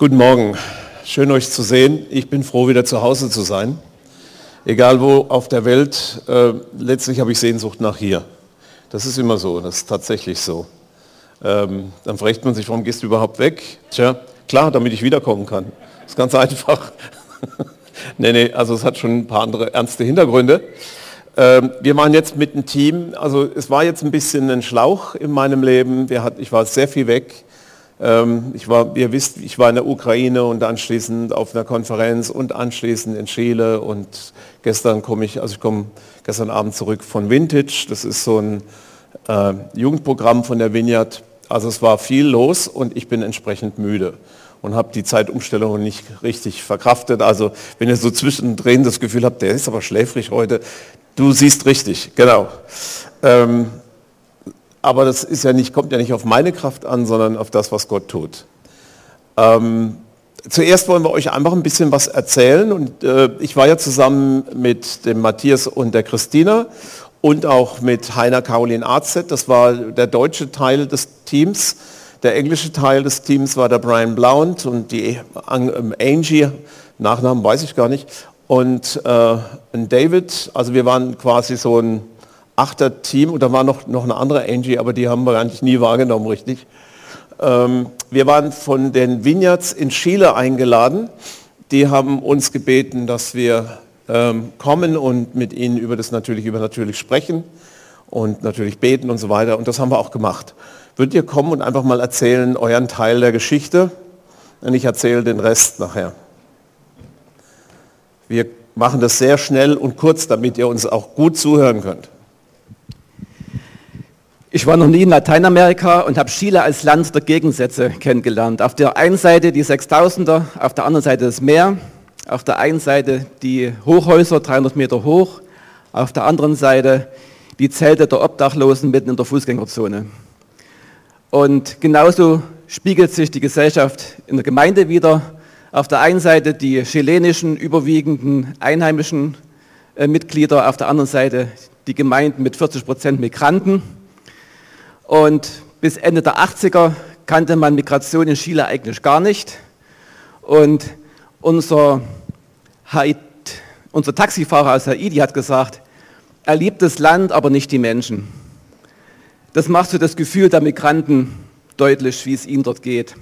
Guten Morgen. Schön euch zu sehen. Ich bin froh, wieder zu Hause zu sein. Egal wo auf der Welt, äh, letztlich habe ich Sehnsucht nach hier. Das ist immer so, das ist tatsächlich so. Ähm, dann fragt man sich, warum gehst du überhaupt weg? Tja, klar, damit ich wiederkommen kann. Das ist ganz einfach. nee, nee, also es hat schon ein paar andere ernste Hintergründe. Ähm, wir waren jetzt mit einem Team, also es war jetzt ein bisschen ein Schlauch in meinem Leben. Hat, ich war sehr viel weg. Ähm, ich war, ihr wisst, ich war in der Ukraine und anschließend auf einer Konferenz und anschließend in Chile und gestern komme ich, also ich komme gestern Abend zurück von Vintage. Das ist so ein äh, Jugendprogramm von der Vineyard. Also es war viel los und ich bin entsprechend müde und habe die Zeitumstellung nicht richtig verkraftet. Also wenn ihr so zwischendrin das Gefühl habt, der ist aber schläfrig heute, du siehst richtig, genau. Ähm, aber das ist ja nicht, kommt ja nicht auf meine Kraft an, sondern auf das, was Gott tut. Ähm, zuerst wollen wir euch einfach ein bisschen was erzählen. Und äh, ich war ja zusammen mit dem Matthias und der Christina und auch mit Heiner Caroline Arzet. Das war der deutsche Teil des Teams. Der englische Teil des Teams war der Brian Blount und die ähm, Angie, Nachnamen weiß ich gar nicht, und äh, David. Also wir waren quasi so ein achter Team und da war noch, noch eine andere Angie, aber die haben wir eigentlich nie wahrgenommen, richtig. Ähm, wir waren von den Vineyards in Chile eingeladen. Die haben uns gebeten, dass wir ähm, kommen und mit ihnen über das natürlich über natürlich sprechen und natürlich beten und so weiter. Und das haben wir auch gemacht. Würdet ihr kommen und einfach mal erzählen euren Teil der Geschichte? Und ich erzähle den Rest nachher. Wir machen das sehr schnell und kurz, damit ihr uns auch gut zuhören könnt. Ich war noch nie in Lateinamerika und habe Chile als Land der Gegensätze kennengelernt. Auf der einen Seite die 6000er, auf der anderen Seite das Meer, auf der einen Seite die Hochhäuser 300 Meter hoch, auf der anderen Seite die Zelte der Obdachlosen mitten in der Fußgängerzone. Und genauso spiegelt sich die Gesellschaft in der Gemeinde wieder. Auf der einen Seite die chilenischen überwiegenden einheimischen äh, Mitglieder, auf der anderen Seite die Gemeinden mit 40 Prozent Migranten. Und bis Ende der 80er kannte man Migration in Chile eigentlich gar nicht. Und unser, Haid, unser Taxifahrer aus Haiti hat gesagt, er liebt das Land, aber nicht die Menschen. Das macht so das Gefühl der Migranten deutlich, wie es ihnen dort geht.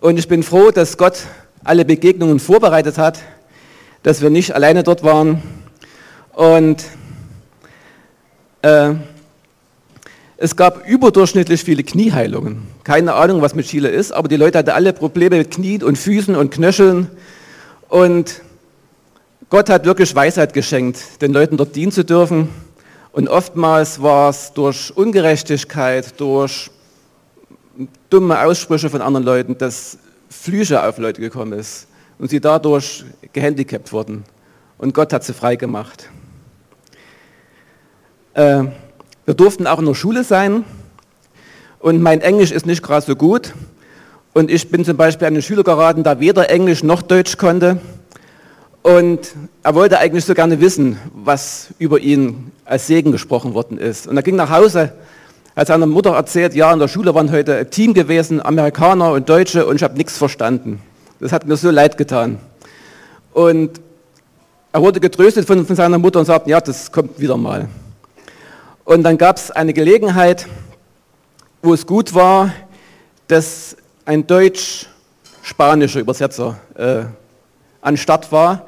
Und ich bin froh, dass Gott alle Begegnungen vorbereitet hat, dass wir nicht alleine dort waren. Und äh, es gab überdurchschnittlich viele Knieheilungen. Keine Ahnung, was mit Chile ist, aber die Leute hatten alle Probleme mit Knien und Füßen und Knöcheln. Und Gott hat wirklich Weisheit geschenkt, den Leuten dort dienen zu dürfen. Und oftmals war es durch Ungerechtigkeit, durch dumme Aussprüche von anderen Leuten, dass Flüche auf Leute gekommen ist und sie dadurch gehandicapt wurden. Und Gott hat sie frei gemacht. Äh, wir durften auch in der Schule sein und mein Englisch ist nicht gerade so gut. Und ich bin zum Beispiel an einen Schüler geraten, der weder Englisch noch Deutsch konnte. Und er wollte eigentlich so gerne wissen, was über ihn als Segen gesprochen worden ist. Und er ging nach Hause, hat seiner Mutter erzählt, ja, in der Schule waren heute ein Team gewesen, Amerikaner und Deutsche, und ich habe nichts verstanden. Das hat mir so leid getan. Und er wurde getröstet von, von seiner Mutter und sagte, ja, das kommt wieder mal. Und dann gab es eine Gelegenheit, wo es gut war, dass ein deutsch-spanischer Übersetzer äh, an Start war.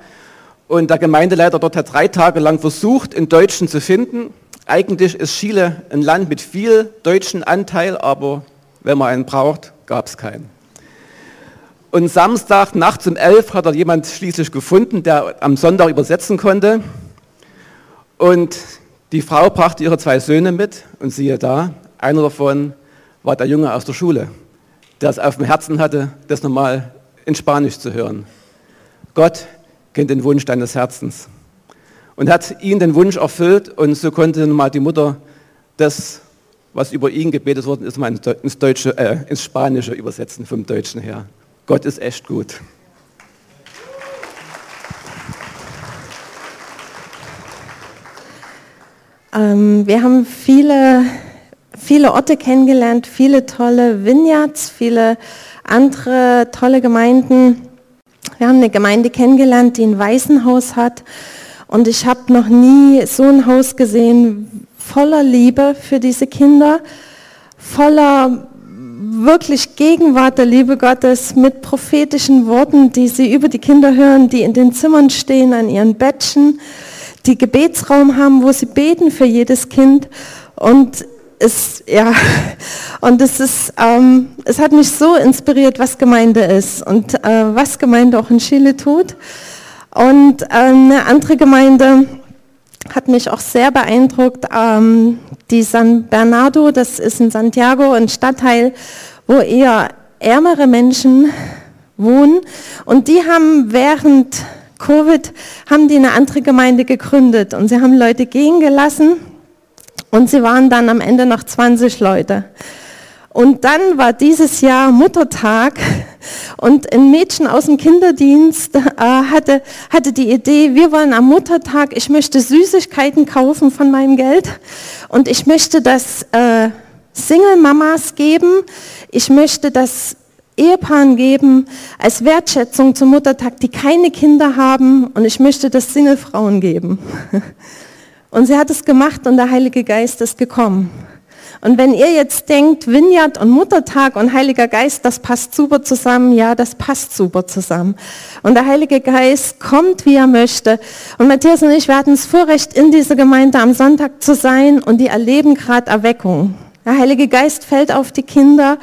Und der Gemeindeleiter dort hat drei Tage lang versucht, einen Deutschen zu finden. Eigentlich ist Chile ein Land mit viel deutschen Anteil, aber wenn man einen braucht, gab es keinen. Und Samstag nachts um elf hat er jemand schließlich gefunden, der am Sonntag übersetzen konnte. Und Die Frau brachte ihre zwei Söhne mit und siehe da, einer davon war der Junge aus der Schule, der es auf dem Herzen hatte, das nochmal in Spanisch zu hören. Gott kennt den Wunsch deines Herzens und hat ihn den Wunsch erfüllt und so konnte mal die Mutter das, was über ihn gebetet worden ist, mal ins, Deutsche, äh, ins Spanische übersetzen vom Deutschen her. Gott ist echt gut. Ähm, wir haben viele, viele Orte kennengelernt, viele tolle Vineyards, viele andere tolle Gemeinden. Wir haben eine Gemeinde kennengelernt, die ein Waisenhaus hat. Und ich habe noch nie so ein Haus gesehen, voller Liebe für diese Kinder, voller wirklich Gegenwart der Liebe Gottes mit prophetischen Worten, die sie über die Kinder hören, die in den Zimmern stehen, an ihren Bettchen die Gebetsraum haben, wo sie beten für jedes Kind. Und es, ja, und es ist, ähm, es hat mich so inspiriert, was Gemeinde ist und äh, was Gemeinde auch in Chile tut. Und ähm, eine andere Gemeinde hat mich auch sehr beeindruckt, ähm, die San Bernardo, das ist in Santiago, ein Stadtteil, wo eher ärmere Menschen wohnen. Und die haben während Covid haben die eine andere Gemeinde gegründet und sie haben Leute gehen gelassen und sie waren dann am Ende noch 20 Leute. Und dann war dieses Jahr Muttertag und ein Mädchen aus dem Kinderdienst äh, hatte, hatte die Idee, wir wollen am Muttertag, ich möchte Süßigkeiten kaufen von meinem Geld und ich möchte das äh, Single-Mamas geben, ich möchte das Ehepaaren geben als Wertschätzung zum Muttertag, die keine Kinder haben und ich möchte das Single-Frauen geben. Und sie hat es gemacht und der Heilige Geist ist gekommen. Und wenn ihr jetzt denkt, Vineyard und Muttertag und Heiliger Geist, das passt super zusammen, ja, das passt super zusammen. Und der Heilige Geist kommt, wie er möchte. Und Matthias und ich, wir hatten das Vorrecht, in dieser Gemeinde am Sonntag zu sein und die erleben gerade Erweckung. Der Heilige Geist fällt auf die Kinder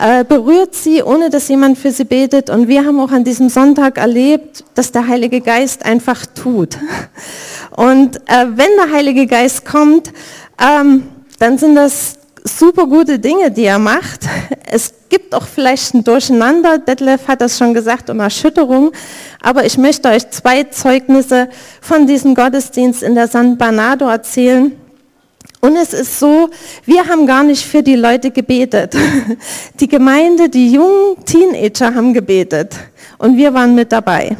äh, berührt sie, ohne dass jemand für sie betet. Und wir haben auch an diesem Sonntag erlebt, dass der Heilige Geist einfach tut. Und äh, wenn der Heilige Geist kommt, ähm, dann sind das super gute Dinge, die er macht. Es gibt auch vielleicht ein Durcheinander, Detlef hat das schon gesagt, und Erschütterung. Aber ich möchte euch zwei Zeugnisse von diesem Gottesdienst in der San Bernardo erzählen. Und es ist so, wir haben gar nicht für die Leute gebetet. Die Gemeinde, die jungen Teenager haben gebetet und wir waren mit dabei.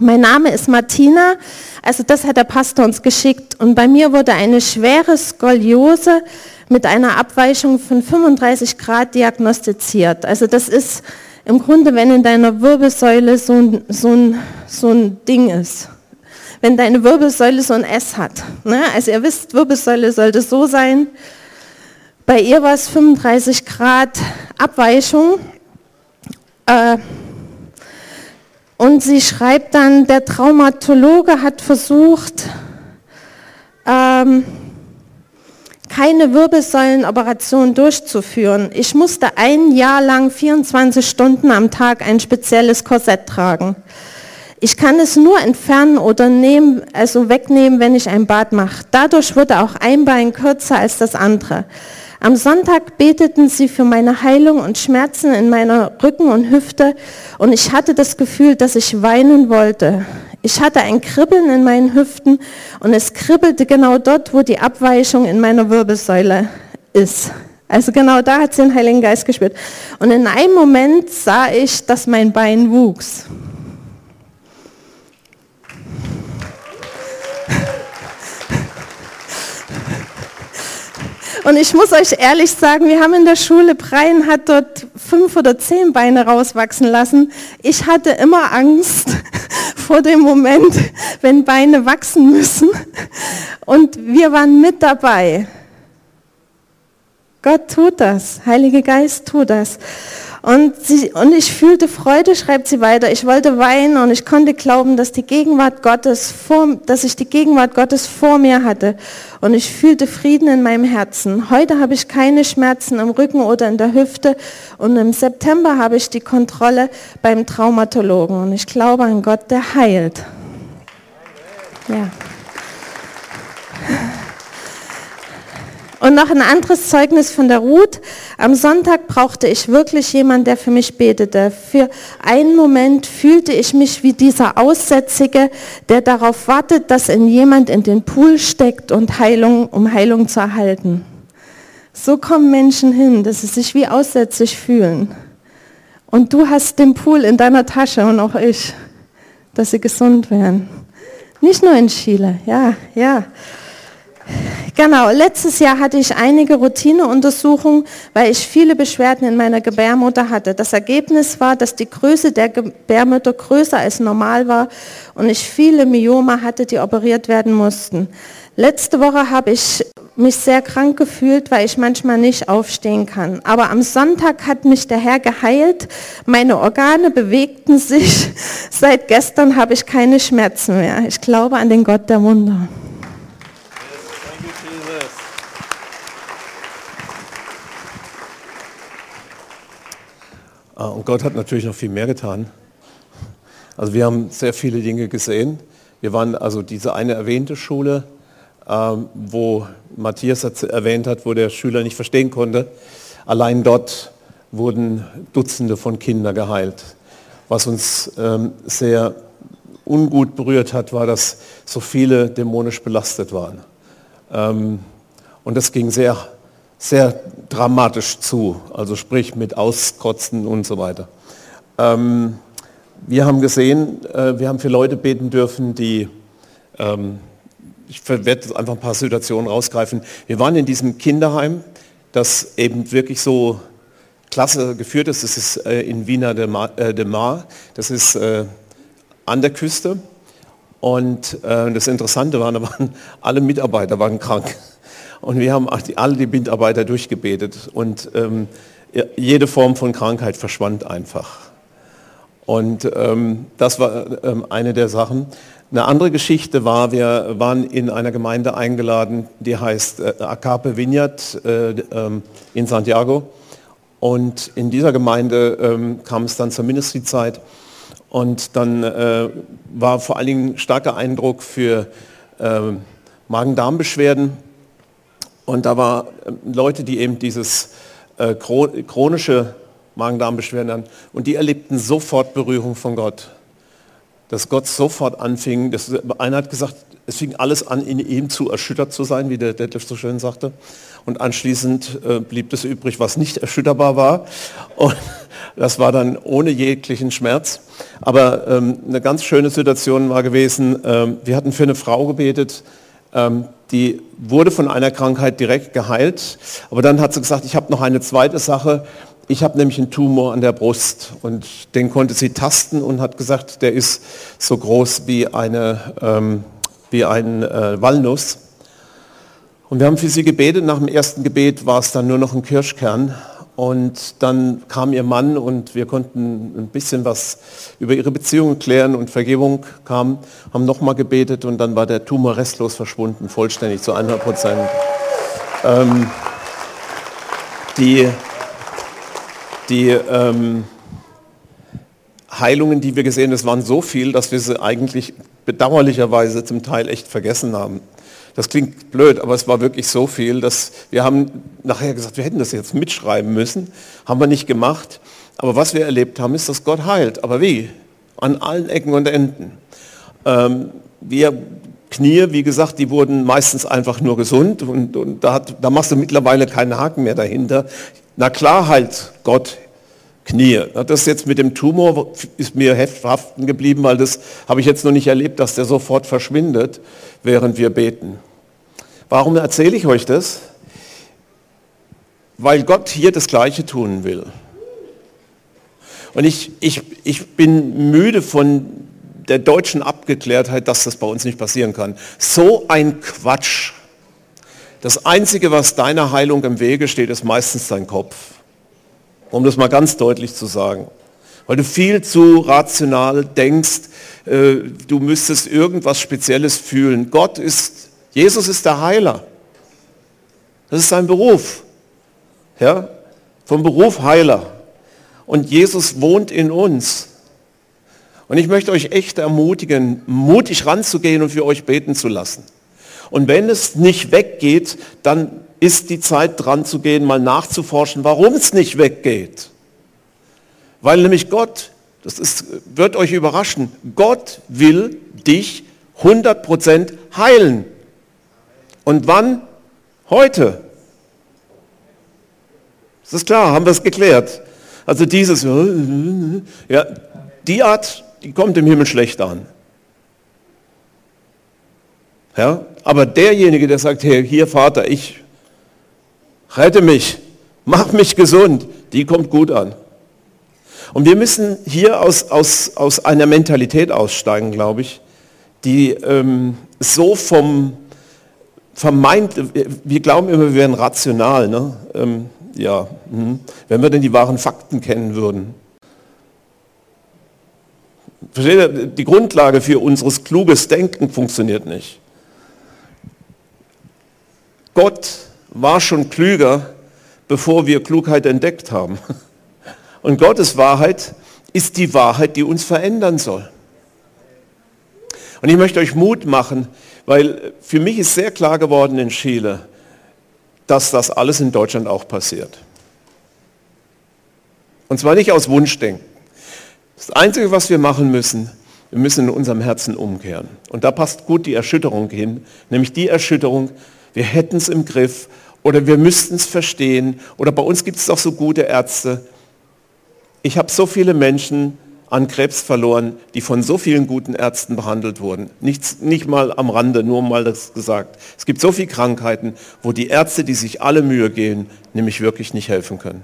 Mein Name ist Martina, also das hat der Pastor uns geschickt und bei mir wurde eine schwere Skoliose mit einer Abweichung von 35 Grad diagnostiziert. Also das ist im Grunde, wenn in deiner Wirbelsäule so ein, so ein, so ein Ding ist wenn deine Wirbelsäule so ein S hat. Ne? Also ihr wisst, Wirbelsäule sollte so sein. Bei ihr war es 35 Grad Abweichung. Äh, und sie schreibt dann, der Traumatologe hat versucht, ähm, keine Wirbelsäulenoperation durchzuführen. Ich musste ein Jahr lang 24 Stunden am Tag ein spezielles Korsett tragen. Ich kann es nur entfernen oder nehmen, also wegnehmen, wenn ich ein Bad mache. Dadurch wurde auch ein Bein kürzer als das andere. Am Sonntag beteten sie für meine Heilung und Schmerzen in meiner Rücken und Hüfte und ich hatte das Gefühl, dass ich weinen wollte. Ich hatte ein Kribbeln in meinen Hüften und es kribbelte genau dort, wo die Abweichung in meiner Wirbelsäule ist. Also genau da hat sie den Heiligen Geist gespürt. Und in einem Moment sah ich, dass mein Bein wuchs. Und ich muss euch ehrlich sagen, wir haben in der Schule, Brian hat dort fünf oder zehn Beine rauswachsen lassen. Ich hatte immer Angst vor dem Moment, wenn Beine wachsen müssen. Und wir waren mit dabei. Gott tut das, Heilige Geist tut das. Und, sie, und ich fühlte Freude, schreibt sie weiter. Ich wollte weinen und ich konnte glauben, dass die Gegenwart Gottes vor, dass ich die Gegenwart Gottes vor mir hatte. Und ich fühlte Frieden in meinem Herzen. Heute habe ich keine Schmerzen im Rücken oder in der Hüfte. Und im September habe ich die Kontrolle beim Traumatologen. Und ich glaube an Gott, der heilt. Ja. Noch ein anderes Zeugnis von der Ruth. Am Sonntag brauchte ich wirklich jemanden, der für mich betete. Für einen Moment fühlte ich mich wie dieser Aussätzige, der darauf wartet, dass in jemand in den Pool steckt und Heilung, um Heilung zu erhalten. So kommen Menschen hin, dass sie sich wie aussätzig fühlen. Und du hast den Pool in deiner Tasche und auch ich, dass sie gesund werden. Nicht nur in Chile, ja, ja. Genau, letztes Jahr hatte ich einige Routineuntersuchungen, weil ich viele Beschwerden in meiner Gebärmutter hatte. Das Ergebnis war, dass die Größe der Gebärmutter größer als normal war und ich viele Myome hatte, die operiert werden mussten. Letzte Woche habe ich mich sehr krank gefühlt, weil ich manchmal nicht aufstehen kann. Aber am Sonntag hat mich der Herr geheilt. Meine Organe bewegten sich. Seit gestern habe ich keine Schmerzen mehr. Ich glaube an den Gott der Wunder. Und Gott hat natürlich noch viel mehr getan. Also wir haben sehr viele Dinge gesehen. Wir waren also diese eine erwähnte Schule, ähm, wo Matthias erwähnt hat, wo der Schüler nicht verstehen konnte. Allein dort wurden Dutzende von Kindern geheilt. Was uns ähm, sehr ungut berührt hat, war, dass so viele dämonisch belastet waren. Ähm, und das ging sehr, sehr dramatisch zu, also sprich mit Auskotzen und so weiter. Ähm, wir haben gesehen, äh, wir haben für Leute beten dürfen, die, ähm, ich werde einfach ein paar Situationen rausgreifen. Wir waren in diesem Kinderheim, das eben wirklich so klasse geführt ist. Das ist äh, in Wiener de Mar, äh, de Mar. das ist äh, an der Küste. Und äh, das Interessante war, da waren alle Mitarbeiter waren krank. Und wir haben alle die Mitarbeiter durchgebetet. Und ähm, jede Form von Krankheit verschwand einfach. Und ähm, das war ähm, eine der Sachen. Eine andere Geschichte war, wir waren in einer Gemeinde eingeladen, die heißt äh, Acape Vineyard äh, ähm, in Santiago. Und in dieser Gemeinde ähm, kam es dann zur Ministry-Zeit. Und dann äh, war vor allen Dingen starker Eindruck für äh, Magen-Darm-Beschwerden. Und da waren Leute, die eben dieses äh, chronische Magen-Darm-Beschwerden hatten. Und die erlebten sofort Berührung von Gott. Dass Gott sofort anfing, das, einer hat gesagt, es fing alles an, in ihm zu erschüttert zu sein, wie der Detlef so schön sagte. Und anschließend äh, blieb es übrig, was nicht erschütterbar war. Und das war dann ohne jeglichen Schmerz. Aber ähm, eine ganz schöne Situation war gewesen, ähm, wir hatten für eine Frau gebetet, ähm, die wurde von einer Krankheit direkt geheilt. Aber dann hat sie gesagt, ich habe noch eine zweite Sache. Ich habe nämlich einen Tumor an der Brust und den konnte sie tasten und hat gesagt, der ist so groß wie eine, ähm, wie ein äh, Walnuss. Und wir haben für sie gebetet. Nach dem ersten Gebet war es dann nur noch ein Kirschkern. Und dann kam ihr Mann und wir konnten ein bisschen was über ihre Beziehung klären und Vergebung kam, haben nochmal gebetet und dann war der Tumor restlos verschwunden, vollständig zu 100 Prozent. Ähm, die die ähm, Heilungen, die wir gesehen haben, das waren so viel, dass wir sie eigentlich bedauerlicherweise zum Teil echt vergessen haben. Das klingt blöd, aber es war wirklich so viel, dass wir haben nachher gesagt, wir hätten das jetzt mitschreiben müssen, haben wir nicht gemacht. Aber was wir erlebt haben, ist, dass Gott heilt. Aber wie? An allen Ecken und Enden. Ähm, wir Knie, wie gesagt, die wurden meistens einfach nur gesund und, und da, hat, da machst du mittlerweile keinen Haken mehr dahinter. Na klar heilt Gott Knie. Das jetzt mit dem Tumor ist mir haften geblieben, weil das habe ich jetzt noch nicht erlebt, dass der sofort verschwindet, während wir beten. Warum erzähle ich euch das? Weil Gott hier das Gleiche tun will. Und ich, ich, ich bin müde von der deutschen Abgeklärtheit, dass das bei uns nicht passieren kann. So ein Quatsch. Das Einzige, was deiner Heilung im Wege steht, ist meistens dein Kopf. Um das mal ganz deutlich zu sagen. Weil du viel zu rational denkst, äh, du müsstest irgendwas Spezielles fühlen. Gott ist, Jesus ist der Heiler. Das ist sein Beruf. Ja? Vom Beruf Heiler. Und Jesus wohnt in uns. Und ich möchte euch echt ermutigen, mutig ranzugehen und für euch beten zu lassen. Und wenn es nicht weggeht, dann ist die Zeit dran zu gehen, mal nachzuforschen, warum es nicht weggeht. Weil nämlich Gott, das ist, wird euch überraschen, Gott will dich 100% heilen. Und wann? Heute. Das ist klar, haben wir es geklärt. Also dieses, ja, die Art, die kommt im Himmel schlecht an. Ja, aber derjenige, der sagt, hey, hier Vater, ich rette mich, mach mich gesund, die kommt gut an. Und wir müssen hier aus, aus, aus einer Mentalität aussteigen, glaube ich, die ähm, so vom vermeint, wir glauben immer, wir wären rational. Ne? Ähm, ja, hm. wenn wir denn die wahren Fakten kennen würden. Versteht ihr? Die Grundlage für unseres kluges Denken funktioniert nicht. Gott war schon klüger, bevor wir Klugheit entdeckt haben. Und Gottes Wahrheit ist die Wahrheit, die uns verändern soll. Und ich möchte euch Mut machen, weil für mich ist sehr klar geworden in Chile, dass das alles in Deutschland auch passiert. Und zwar nicht aus Wunschdenken. Das Einzige, was wir machen müssen, wir müssen in unserem Herzen umkehren. Und da passt gut die Erschütterung hin, nämlich die Erschütterung, wir hätten es im Griff oder wir müssten es verstehen oder bei uns gibt es doch so gute Ärzte. Ich habe so viele Menschen an Krebs verloren, die von so vielen guten Ärzten behandelt wurden. Nicht, nicht mal am Rande, nur mal das gesagt. Es gibt so viele Krankheiten, wo die Ärzte, die sich alle Mühe geben, nämlich wirklich nicht helfen können.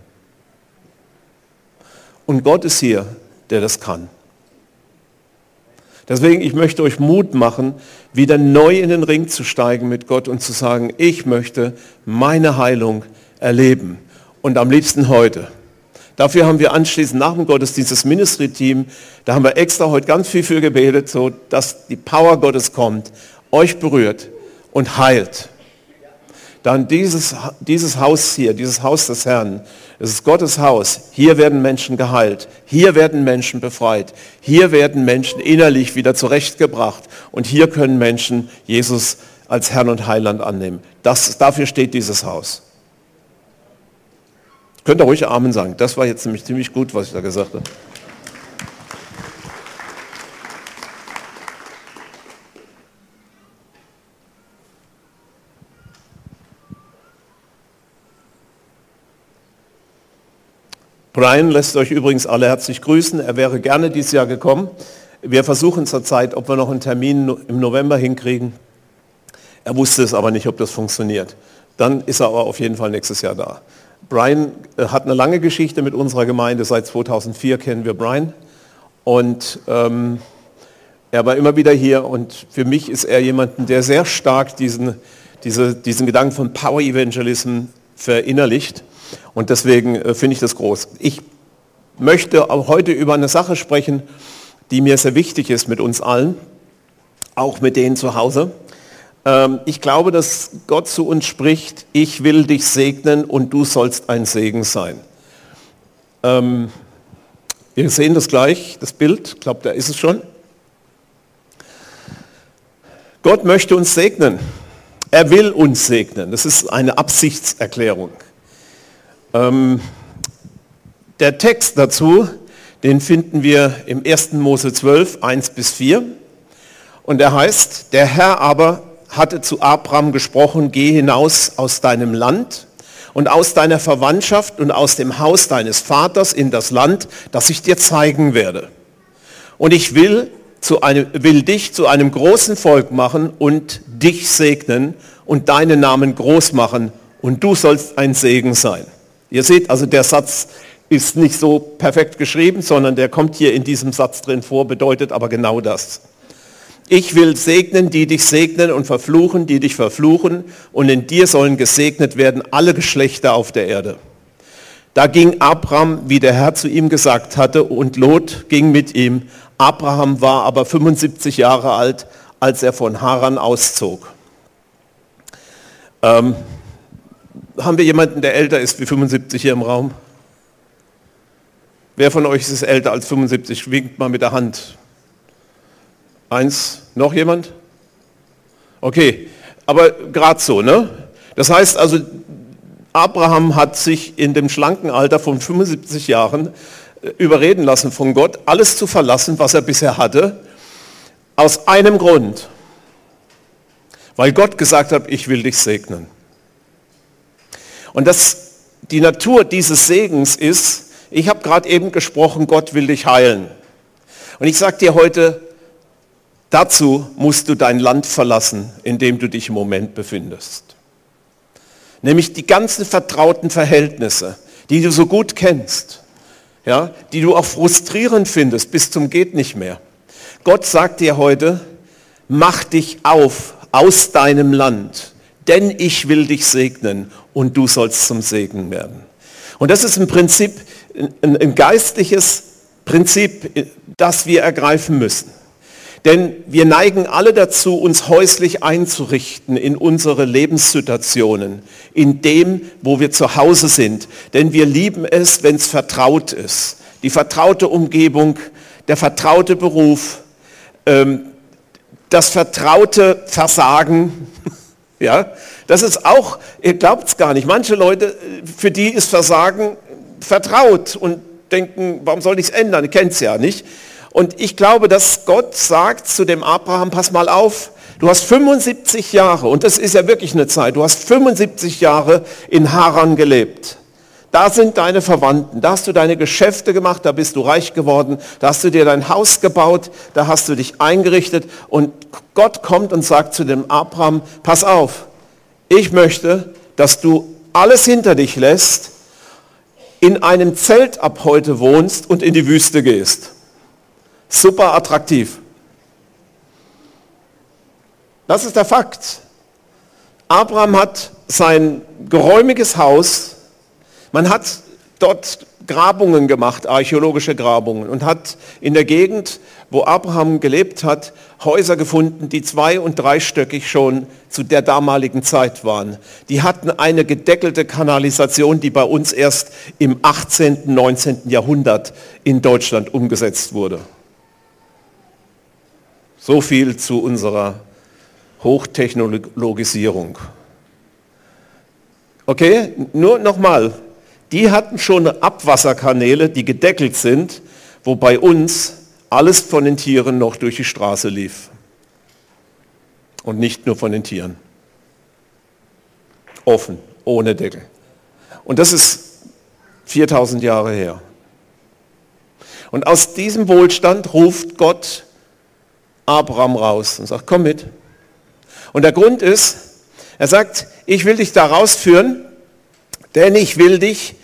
Und Gott ist hier, der das kann. Deswegen, ich möchte euch Mut machen, wieder neu in den Ring zu steigen mit Gott und zu sagen, ich möchte meine Heilung erleben. Und am liebsten heute. Dafür haben wir anschließend nach dem Gottesdienst das Ministry-Team, da haben wir extra heute ganz viel für gebetet, so dass die Power Gottes kommt, euch berührt und heilt. Dann dieses, dieses Haus hier, dieses Haus des Herrn, es ist Gottes Haus. Hier werden Menschen geheilt. Hier werden Menschen befreit. Hier werden Menschen innerlich wieder zurechtgebracht. Und hier können Menschen Jesus als Herrn und Heiland annehmen. Das, dafür steht dieses Haus. Könnt ihr ruhig Amen sagen. Das war jetzt nämlich ziemlich gut, was ich da gesagt habe. Brian lässt euch übrigens alle herzlich grüßen. Er wäre gerne dieses Jahr gekommen. Wir versuchen zurzeit, ob wir noch einen Termin im November hinkriegen. Er wusste es aber nicht, ob das funktioniert. Dann ist er aber auf jeden Fall nächstes Jahr da. Brian äh, hat eine lange Geschichte mit unserer Gemeinde. Seit 2004 kennen wir Brian. Und ähm, er war immer wieder hier und für mich ist er jemand, der sehr stark diesen, diese, diesen Gedanken von Power Evangelism verinnerlicht. Und deswegen äh, finde ich das groß. Ich möchte auch heute über eine Sache sprechen, die mir sehr wichtig ist mit uns allen, auch mit denen zu Hause. Ähm, ich glaube, dass Gott zu uns spricht, ich will dich segnen und du sollst ein Segen sein. Ähm, wir sehen das gleich, das Bild, ich glaube, da ist es schon. Gott möchte uns segnen. Er will uns segnen. Das ist eine Absichtserklärung. Ähm, der Text dazu, den finden wir im 1. Mose 12, 1 bis 4. Und er heißt, der Herr aber hatte zu Abraham gesprochen, geh hinaus aus deinem Land und aus deiner Verwandtschaft und aus dem Haus deines Vaters in das Land, das ich dir zeigen werde. Und ich will, zu einem, will dich zu einem großen Volk machen und dich segnen und deinen Namen groß machen und du sollst ein Segen sein. Ihr seht also, der Satz ist nicht so perfekt geschrieben, sondern der kommt hier in diesem Satz drin vor, bedeutet aber genau das. Ich will segnen, die dich segnen und verfluchen, die dich verfluchen. Und in dir sollen gesegnet werden alle Geschlechter auf der Erde. Da ging Abraham, wie der Herr zu ihm gesagt hatte, und Lot ging mit ihm. Abraham war aber 75 Jahre alt, als er von Haran auszog. Ähm, haben wir jemanden, der älter ist wie 75 hier im Raum? Wer von euch ist älter als 75? Winkt mal mit der Hand. Eins, noch jemand? Okay, aber gerade so, ne? Das heißt also, Abraham hat sich in dem schlanken Alter von 75 Jahren äh, überreden lassen von Gott, alles zu verlassen, was er bisher hatte, aus einem Grund. Weil Gott gesagt hat, ich will dich segnen. Und das, die Natur dieses Segens ist, ich habe gerade eben gesprochen, Gott will dich heilen. Und ich sage dir heute, dazu musst du dein Land verlassen, in dem du dich im Moment befindest. Nämlich die ganzen vertrauten Verhältnisse, die du so gut kennst, ja, die du auch frustrierend findest bis zum geht nicht mehr. Gott sagt dir heute, mach dich auf aus deinem Land, denn ich will dich segnen und du sollst zum Segen werden. Und das ist im Prinzip ein, ein geistliches Prinzip, das wir ergreifen müssen. Denn wir neigen alle dazu, uns häuslich einzurichten in unsere Lebenssituationen, in dem, wo wir zu Hause sind. Denn wir lieben es, wenn es vertraut ist. Die vertraute Umgebung, der vertraute Beruf, ähm, das vertraute Versagen. ja, das ist auch, ihr glaubt es gar nicht, manche Leute, für die ist Versagen vertraut und denken, warum soll ich es ändern? Ihr kennt es ja nicht. Und ich glaube, dass Gott sagt zu dem Abraham, pass mal auf, du hast 75 Jahre, und das ist ja wirklich eine Zeit, du hast 75 Jahre in Haran gelebt. Da sind deine Verwandten, da hast du deine Geschäfte gemacht, da bist du reich geworden, da hast du dir dein Haus gebaut, da hast du dich eingerichtet und Gott kommt und sagt zu dem Abraham, pass auf, ich möchte, dass du alles hinter dich lässt, in einem Zelt ab heute wohnst und in die Wüste gehst. Super attraktiv. Das ist der Fakt. Abraham hat sein geräumiges Haus, man hat dort Grabungen gemacht, archäologische Grabungen und hat in der Gegend, wo Abraham gelebt hat, Häuser gefunden, die zwei- und dreistöckig schon zu der damaligen Zeit waren. Die hatten eine gedeckelte Kanalisation, die bei uns erst im 18., 19. Jahrhundert in Deutschland umgesetzt wurde. So viel zu unserer Hochtechnologisierung. Okay, nur nochmal. Die hatten schon Abwasserkanäle, die gedeckelt sind, wo bei uns alles von den Tieren noch durch die Straße lief. Und nicht nur von den Tieren. Offen, ohne Deckel. Und das ist 4000 Jahre her. Und aus diesem Wohlstand ruft Gott Abraham raus und sagt, komm mit. Und der Grund ist, er sagt, ich will dich da rausführen, denn ich will dich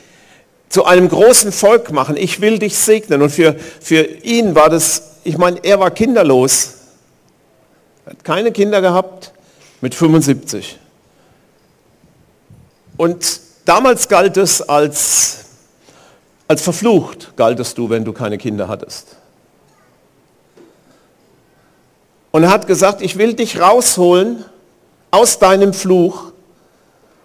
zu einem großen Volk machen. Ich will dich segnen. Und für, für ihn war das, ich meine, er war kinderlos. Er hat keine Kinder gehabt mit 75. Und damals galt es als, als verflucht, galtest du, wenn du keine Kinder hattest. Und er hat gesagt, ich will dich rausholen aus deinem Fluch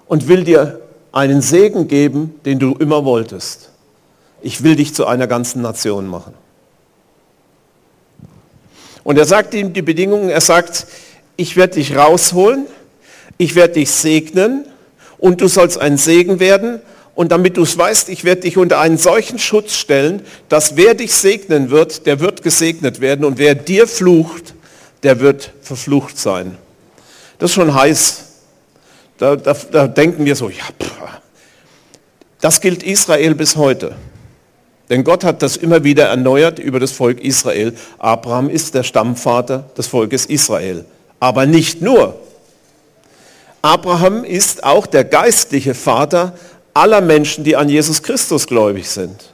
und will dir einen Segen geben, den du immer wolltest. Ich will dich zu einer ganzen Nation machen. Und er sagt ihm die Bedingungen, er sagt, ich werde dich rausholen, ich werde dich segnen und du sollst ein Segen werden. Und damit du es weißt, ich werde dich unter einen solchen Schutz stellen, dass wer dich segnen wird, der wird gesegnet werden und wer dir flucht, der wird verflucht sein. Das ist schon heiß. Da, da, da denken wir so, ja, pff. das gilt Israel bis heute. Denn Gott hat das immer wieder erneuert über das Volk Israel. Abraham ist der Stammvater des Volkes Israel. Aber nicht nur. Abraham ist auch der geistliche Vater aller Menschen, die an Jesus Christus gläubig sind.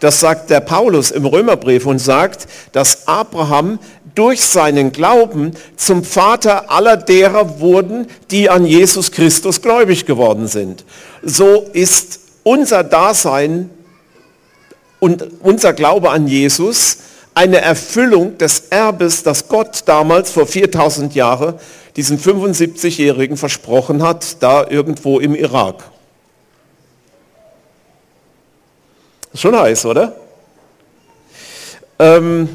Das sagt der Paulus im Römerbrief und sagt, dass Abraham durch seinen Glauben zum Vater aller derer wurden, die an Jesus Christus gläubig geworden sind. So ist unser Dasein und unser Glaube an Jesus eine Erfüllung des Erbes, das Gott damals vor 4000 Jahren diesem 75-Jährigen versprochen hat, da irgendwo im Irak. Schon heiß, oder? Ähm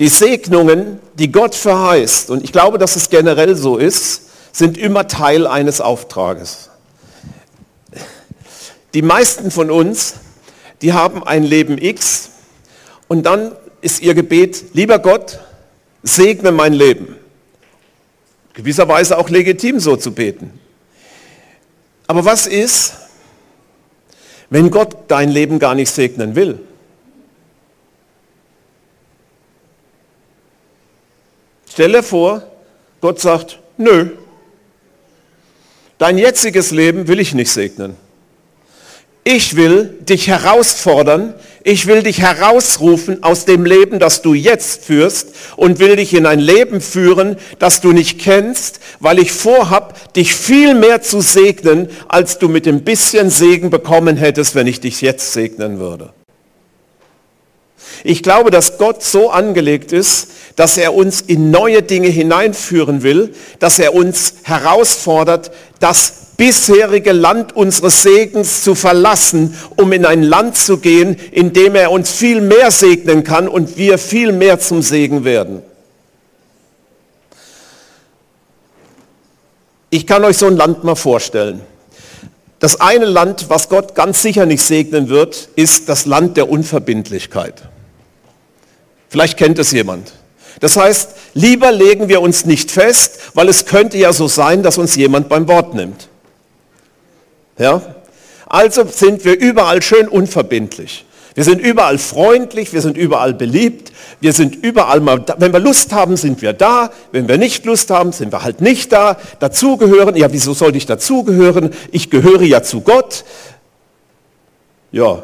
Die Segnungen, die Gott verheißt, und ich glaube, dass es generell so ist, sind immer Teil eines Auftrages. Die meisten von uns, die haben ein Leben X und dann ist ihr Gebet, lieber Gott, segne mein Leben. Gewisserweise auch legitim so zu beten. Aber was ist, wenn Gott dein Leben gar nicht segnen will? Stell dir vor, Gott sagt, nö, dein jetziges Leben will ich nicht segnen. Ich will dich herausfordern, ich will dich herausrufen aus dem Leben, das du jetzt führst und will dich in ein Leben führen, das du nicht kennst, weil ich vorhab, dich viel mehr zu segnen, als du mit dem bisschen Segen bekommen hättest, wenn ich dich jetzt segnen würde. Ich glaube, dass Gott so angelegt ist, dass er uns in neue Dinge hineinführen will, dass er uns herausfordert, das bisherige Land unseres Segens zu verlassen, um in ein Land zu gehen, in dem er uns viel mehr segnen kann und wir viel mehr zum Segen werden. Ich kann euch so ein Land mal vorstellen. Das eine Land, was Gott ganz sicher nicht segnen wird, ist das Land der Unverbindlichkeit. Vielleicht kennt es jemand. Das heißt, lieber legen wir uns nicht fest, weil es könnte ja so sein, dass uns jemand beim Wort nimmt. Ja? Also sind wir überall schön unverbindlich. Wir sind überall freundlich, wir sind überall beliebt, wir sind überall mal, da. wenn wir Lust haben, sind wir da, wenn wir nicht Lust haben, sind wir halt nicht da. Dazugehören, ja, wieso sollte ich dazugehören? Ich gehöre ja zu Gott. Ja.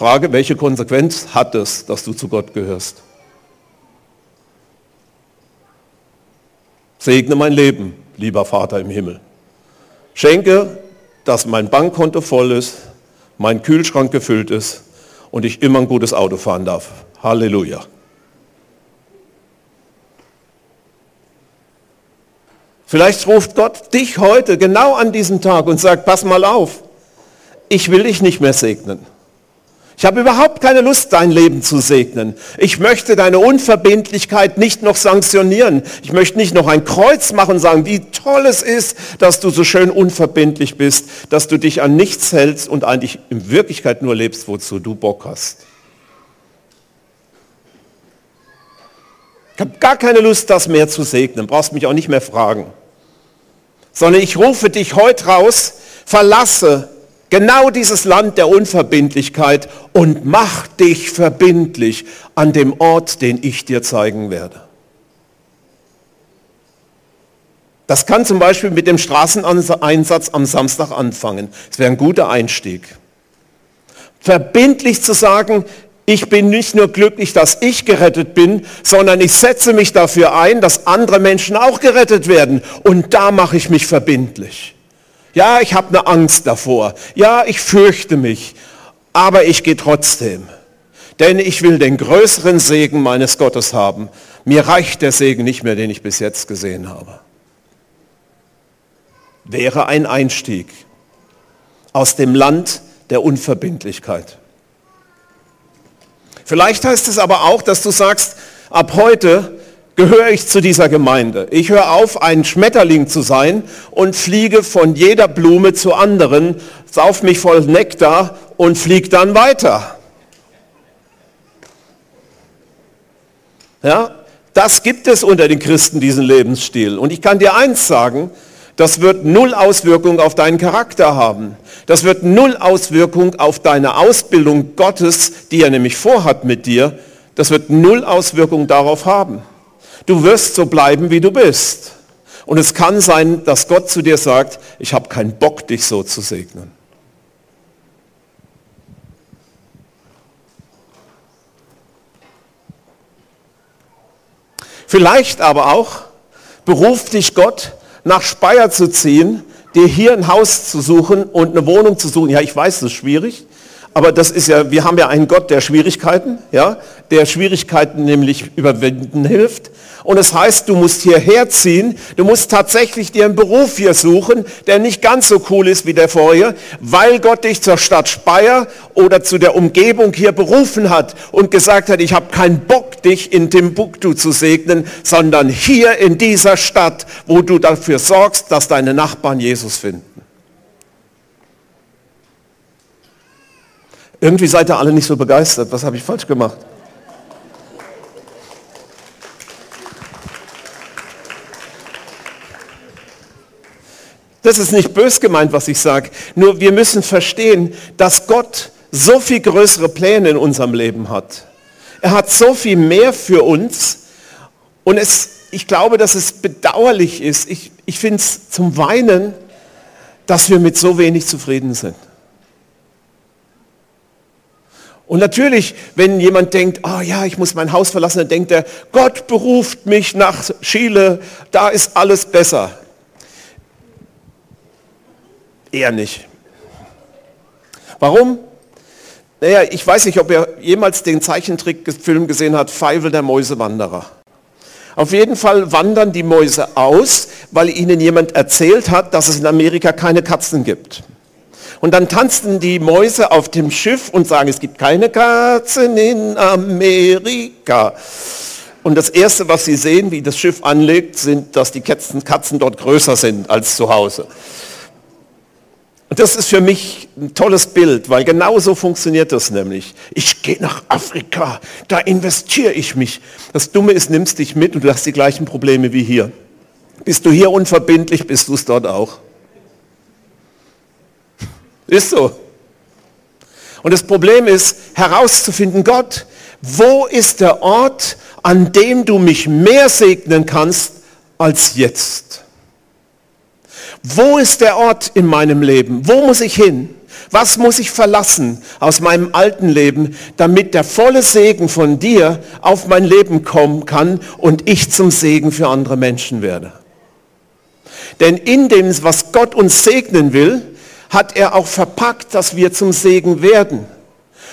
Frage, welche Konsequenz hat es, dass du zu Gott gehörst? Segne mein Leben, lieber Vater im Himmel. Schenke, dass mein Bankkonto voll ist, mein Kühlschrank gefüllt ist und ich immer ein gutes Auto fahren darf. Halleluja. Vielleicht ruft Gott dich heute genau an diesem Tag und sagt, pass mal auf, ich will dich nicht mehr segnen. Ich habe überhaupt keine Lust, dein Leben zu segnen. Ich möchte deine Unverbindlichkeit nicht noch sanktionieren. Ich möchte nicht noch ein Kreuz machen und sagen, wie toll es ist, dass du so schön unverbindlich bist, dass du dich an nichts hältst und eigentlich in Wirklichkeit nur lebst, wozu du Bock hast. Ich habe gar keine Lust, das mehr zu segnen. Brauchst mich auch nicht mehr fragen. Sondern ich rufe dich heute raus, verlasse Genau dieses Land der Unverbindlichkeit und mach dich verbindlich an dem Ort, den ich dir zeigen werde. Das kann zum Beispiel mit dem Straßeneinsatz am Samstag anfangen. Das wäre ein guter Einstieg. Verbindlich zu sagen, ich bin nicht nur glücklich, dass ich gerettet bin, sondern ich setze mich dafür ein, dass andere Menschen auch gerettet werden. Und da mache ich mich verbindlich. Ja, ich habe eine Angst davor. Ja, ich fürchte mich. Aber ich gehe trotzdem. Denn ich will den größeren Segen meines Gottes haben. Mir reicht der Segen nicht mehr, den ich bis jetzt gesehen habe. Wäre ein Einstieg aus dem Land der Unverbindlichkeit. Vielleicht heißt es aber auch, dass du sagst, ab heute gehöre ich zu dieser Gemeinde. Ich höre auf, ein Schmetterling zu sein und fliege von jeder Blume zur anderen, sauf mich voll Nektar und fliege dann weiter. Ja, das gibt es unter den Christen, diesen Lebensstil. Und ich kann dir eins sagen, das wird null Auswirkung auf deinen Charakter haben. Das wird null Auswirkung auf deine Ausbildung Gottes, die er nämlich vorhat mit dir. Das wird null Auswirkung darauf haben. Du wirst so bleiben, wie du bist. Und es kann sein, dass Gott zu dir sagt, ich habe keinen Bock, dich so zu segnen. Vielleicht aber auch beruft dich Gott, nach Speyer zu ziehen, dir hier ein Haus zu suchen und eine Wohnung zu suchen. Ja, ich weiß, das ist schwierig, Aber das ist ja, wir haben ja einen Gott der Schwierigkeiten, ja, der Schwierigkeiten nämlich überwinden hilft. Und es heißt, du musst hierher ziehen, du musst tatsächlich dir einen Beruf hier suchen, der nicht ganz so cool ist wie der vorher, weil Gott dich zur Stadt Speyer oder zu der Umgebung hier berufen hat und gesagt hat, ich habe keinen Bock, dich in Timbuktu zu segnen, sondern hier in dieser Stadt, wo du dafür sorgst, dass deine Nachbarn Jesus finden. Irgendwie seid ihr alle nicht so begeistert. Was habe ich falsch gemacht? Das ist nicht bös gemeint, was ich sage. Nur wir müssen verstehen, dass Gott so viel größere Pläne in unserem Leben hat. Er hat so viel mehr für uns. Und es, ich glaube, dass es bedauerlich ist. Ich, ich finde es zum Weinen, dass wir mit so wenig zufrieden sind. Und natürlich, wenn jemand denkt, oh ja, ich muss mein Haus verlassen, dann denkt er, Gott beruft mich nach Chile, da ist alles besser. Eher nicht. Warum? Naja, ich weiß nicht, ob er jemals den Zeichentrickfilm gesehen hat, Feivel der Mäusewanderer. Auf jeden Fall wandern die Mäuse aus, weil ihnen jemand erzählt hat, dass es in Amerika keine Katzen gibt. Und dann tanzen die Mäuse auf dem Schiff und sagen, es gibt keine Katzen in Amerika. Und das Erste, was sie sehen, wie das Schiff anlegt, sind, dass die Katzen, Katzen dort größer sind als zu Hause. Und das ist für mich ein tolles Bild, weil genau so funktioniert das nämlich. Ich gehe nach Afrika, da investiere ich mich. Das Dumme ist, nimmst dich mit und du hast die gleichen Probleme wie hier. Bist du hier unverbindlich, bist du es dort auch. Ist so. Und das Problem ist herauszufinden, Gott, wo ist der Ort, an dem du mich mehr segnen kannst als jetzt? Wo ist der Ort in meinem Leben? Wo muss ich hin? Was muss ich verlassen aus meinem alten Leben, damit der volle Segen von dir auf mein Leben kommen kann und ich zum Segen für andere Menschen werde? Denn in dem, was Gott uns segnen will, hat er auch verpackt, dass wir zum Segen werden.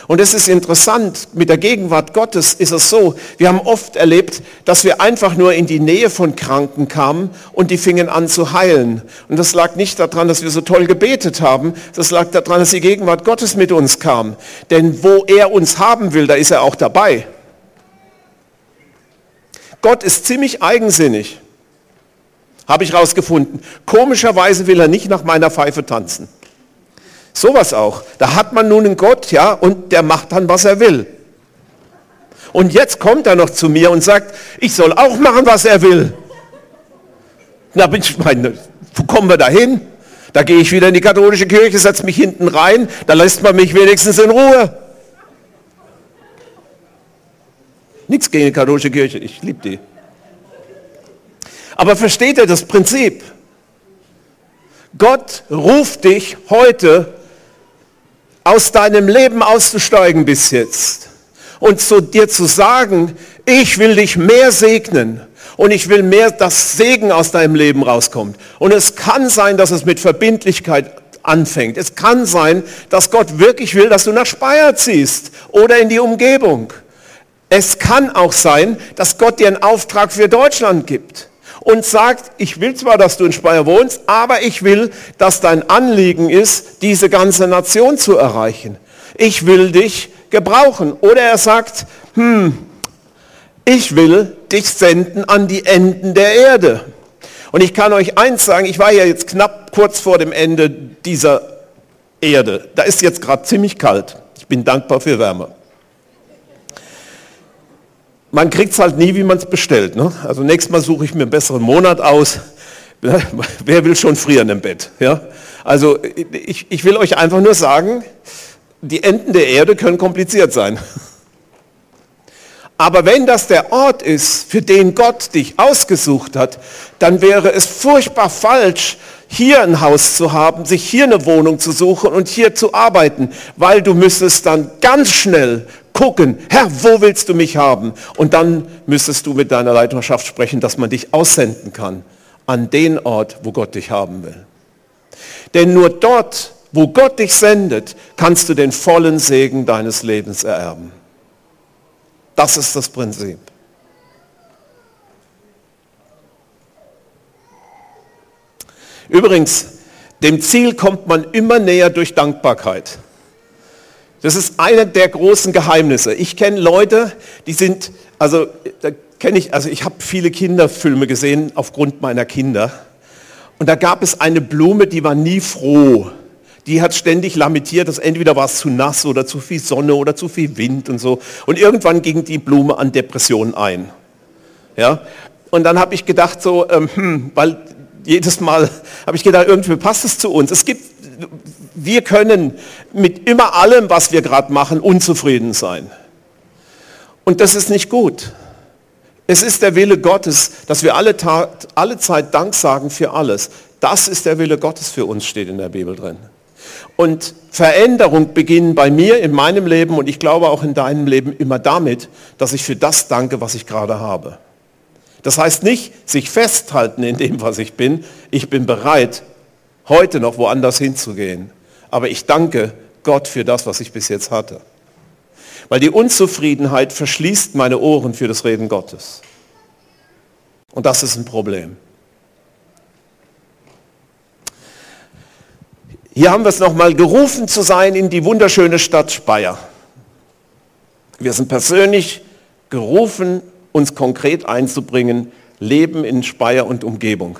Und es ist interessant, mit der Gegenwart Gottes ist es so, wir haben oft erlebt, dass wir einfach nur in die Nähe von Kranken kamen und die fingen an zu heilen. Und das lag nicht daran, dass wir so toll gebetet haben, das lag daran, dass die Gegenwart Gottes mit uns kam. Denn wo er uns haben will, da ist er auch dabei. Gott ist ziemlich eigensinnig, habe ich rausgefunden. Komischerweise will er nicht nach meiner Pfeife tanzen. Sowas auch. Da hat man nun einen Gott, ja, und der macht dann, was er will. Und jetzt kommt er noch zu mir und sagt, ich soll auch machen, was er will. Na, bin ich meine, wo kommen wir da hin? Da gehe ich wieder in die katholische Kirche, setze mich hinten rein, da lässt man mich wenigstens in Ruhe. Nichts gegen die katholische Kirche, ich liebe die. Aber versteht ihr das Prinzip? Gott ruft dich heute aus deinem Leben auszusteigen bis jetzt und zu dir zu sagen, ich will dich mehr segnen und ich will mehr, dass Segen aus deinem Leben rauskommt. Und es kann sein, dass es mit Verbindlichkeit anfängt. Es kann sein, dass Gott wirklich will, dass du nach Speyer ziehst oder in die Umgebung. Es kann auch sein, dass Gott dir einen Auftrag für Deutschland gibt und sagt, ich will zwar, dass du in Speyer wohnst, aber ich will, dass dein Anliegen ist, diese ganze Nation zu erreichen. Ich will dich gebrauchen. Oder er sagt, hm, ich will dich senden an die Enden der Erde. Und ich kann euch eins sagen, ich war ja jetzt knapp kurz vor dem Ende dieser Erde. Da ist jetzt gerade ziemlich kalt. Ich bin dankbar für Wärme man kriegt es halt nie, wie man es bestellt. Ne? Also nächstes Mal suche ich mir einen besseren Monat aus. Wer will schon frieren im Bett? Ja? Also ich, ich will euch einfach nur sagen, die Enden der Erde können kompliziert sein. Aber wenn das der Ort ist, für den Gott dich ausgesucht hat, dann wäre es furchtbar falsch, hier ein Haus zu haben, sich hier eine Wohnung zu suchen und hier zu arbeiten, weil du müsstest dann ganz schnell gucken, Herr, wo willst du mich haben? Und dann müsstest du mit deiner Leiterschaft sprechen, dass man dich aussenden kann an den Ort, wo Gott dich haben will. Denn nur dort, Wo Gott dich sendet, kannst du den vollen Segen deines Lebens ererben. Das ist das Prinzip. Übrigens, dem Ziel kommt man immer näher durch Dankbarkeit. Das ist einer der großen Geheimnisse. Ich kenne Leute, die sind, also da kenne ich, also ich habe viele Kinderfilme gesehen aufgrund meiner Kinder. Und da gab es eine Blume, die war nie froh. Die hat ständig lamentiert, dass entweder war es zu nass oder zu viel Sonne oder zu viel Wind und so. Und irgendwann ging die Blume an Depressionen ein. Ja? Und dann habe ich gedacht so, ähm, hm, weil jedes Mal habe ich gedacht, irgendwie passt es zu uns. Es gibt, wir können mit immer allem, was wir gerade machen, unzufrieden sein. Und das ist nicht gut. Es ist der Wille Gottes, dass wir alle, Tat, alle Zeit Dank sagen für alles. Das ist der Wille Gottes für uns, steht in der Bibel drin. Und Veränderung beginnt bei mir in meinem Leben und ich glaube auch in deinem Leben immer damit, dass ich für das danke, was ich gerade habe. Das heißt nicht, sich festhalten in dem, was ich bin. Ich bin bereit, heute noch woanders hinzugehen. Aber ich danke Gott für das, was ich bis jetzt hatte. Weil die Unzufriedenheit verschließt meine Ohren für das Reden Gottes. Und das ist ein Problem. Hier haben wir es nochmal gerufen zu sein in die wunderschöne Stadt Speyer. Wir sind persönlich gerufen, uns konkret einzubringen, Leben in Speyer und Umgebung.